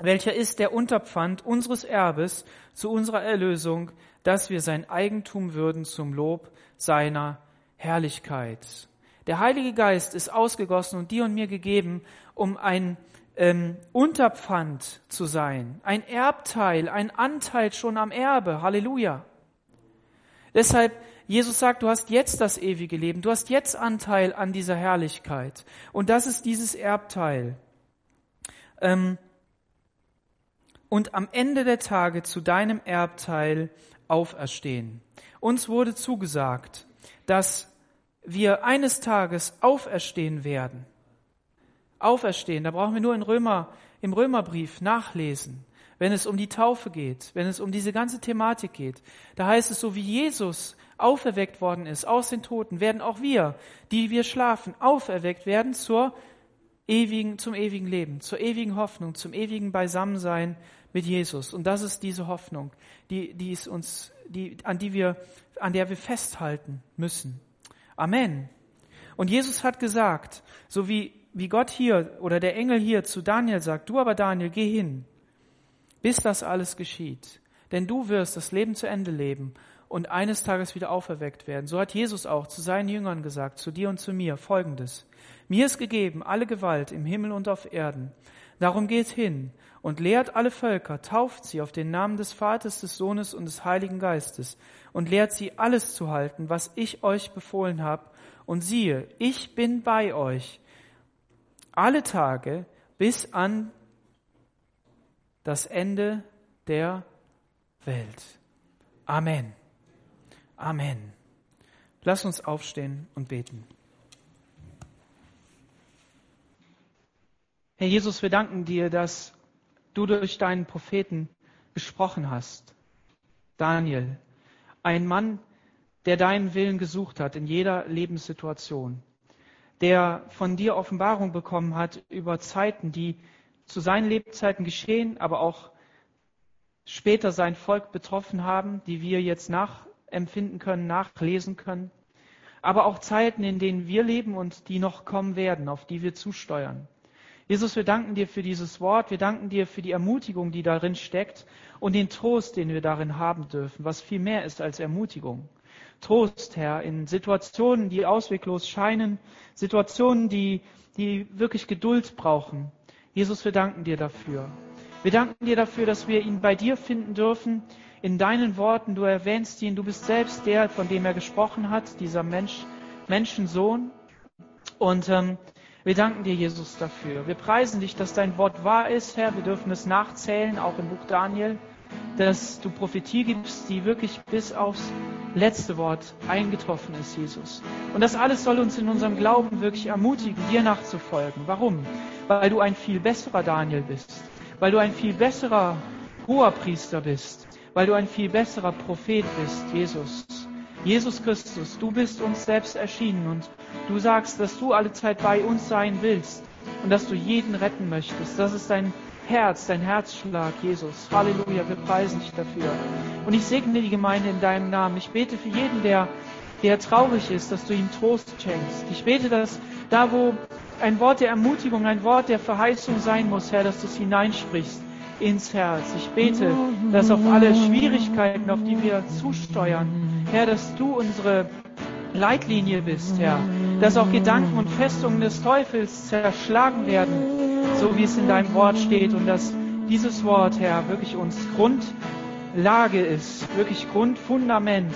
welcher ist der Unterpfand unseres Erbes zu unserer Erlösung, dass wir sein Eigentum würden zum Lob seiner Herrlichkeit. Der Heilige Geist ist ausgegossen und dir und mir gegeben, um ein ähm, Unterpfand zu sein, ein Erbteil, ein Anteil schon am Erbe. Halleluja. Deshalb Jesus sagt, du hast jetzt das ewige Leben, du hast jetzt Anteil an dieser Herrlichkeit. Und das ist dieses Erbteil. Ähm, und am Ende der Tage zu deinem Erbteil auferstehen. Uns wurde zugesagt, dass wir eines Tages auferstehen werden. Auferstehen, da brauchen wir nur in Römer, im Römerbrief nachlesen wenn es um die Taufe geht, wenn es um diese ganze Thematik geht. Da heißt es so, wie Jesus auferweckt worden ist aus den Toten, werden auch wir, die wir schlafen, auferweckt werden zur ewigen, zum ewigen Leben, zur ewigen Hoffnung, zum ewigen Beisammensein mit Jesus. Und das ist diese Hoffnung, die, die ist uns, die, an die wir, an der wir festhalten müssen. Amen. Und Jesus hat gesagt, so wie, wie Gott hier oder der Engel hier zu Daniel sagt, du aber Daniel, geh hin, bis das alles geschieht. Denn du wirst das Leben zu Ende leben und eines Tages wieder auferweckt werden. So hat Jesus auch zu seinen Jüngern gesagt, zu dir und zu mir, folgendes. Mir ist gegeben alle Gewalt im Himmel und auf Erden. Darum geht hin und lehrt alle Völker, tauft sie auf den Namen des Vaters, des Sohnes und des Heiligen Geistes und lehrt sie alles zu halten, was ich euch befohlen habe. Und siehe, ich bin bei euch alle Tage bis an das Ende der Welt. Amen. Amen. Lass uns aufstehen und beten. Herr Jesus, wir danken dir, dass du durch deinen Propheten gesprochen hast. Daniel, ein Mann, der deinen Willen gesucht hat in jeder Lebenssituation, der von dir Offenbarung bekommen hat über Zeiten, die zu seinen Lebzeiten geschehen, aber auch später sein Volk betroffen haben, die wir jetzt nachempfinden können, nachlesen können. Aber auch Zeiten, in denen wir leben und die noch kommen werden, auf die wir zusteuern. Jesus, wir danken dir für dieses Wort, wir danken dir für die Ermutigung, die darin steckt und den Trost, den wir darin haben dürfen, was viel mehr ist als Ermutigung. Trost, Herr, in Situationen, die ausweglos scheinen, Situationen, die, die wirklich Geduld brauchen, Jesus, wir danken dir dafür. Wir danken dir dafür, dass wir ihn bei dir finden dürfen, in deinen Worten. Du erwähnst ihn, du bist selbst der, von dem er gesprochen hat, dieser Mensch, Menschensohn. Und ähm, Wir danken dir, Jesus, dafür. Wir preisen dich, dass dein Wort wahr ist, Herr. Wir dürfen es nachzählen, auch im Buch Daniel, dass du Prophetie gibst, die wirklich bis aufs letzte Wort eingetroffen ist, Jesus. Und das alles soll uns in unserem Glauben wirklich ermutigen, dir nachzufolgen. Warum? Weil du ein viel besserer Daniel bist, weil du ein viel besserer Hoherpriester bist, weil du ein viel besserer Prophet bist, Jesus. Jesus Christus, du bist uns selbst erschienen und du sagst, dass du alle Zeit bei uns sein willst und dass du jeden retten möchtest. Das ist dein Herz, dein Herzschlag, Jesus. Halleluja, wir preisen dich dafür. Und ich segne die Gemeinde in deinem Namen. Ich bete für jeden, der, der traurig ist, dass du ihm Trost schenkst. Ich bete, dass da, wo ein Wort der Ermutigung, ein Wort der Verheißung sein muss, Herr, dass du es hineinsprichst ins Herz. Ich bete, dass auf alle Schwierigkeiten, auf die wir zusteuern, Herr, dass du unsere Leitlinie bist, Herr, dass auch Gedanken und Festungen des Teufels zerschlagen werden, so wie es in deinem Wort steht und dass dieses Wort, Herr, wirklich uns Grundlage ist, wirklich Grundfundament,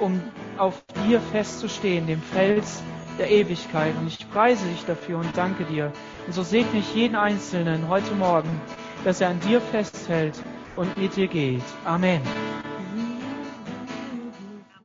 um auf dir festzustehen, dem Fels der Ewigkeit. Und ich preise dich dafür und danke dir. Und so segne ich jeden Einzelnen heute Morgen, dass er an dir festhält und mit dir geht. Amen.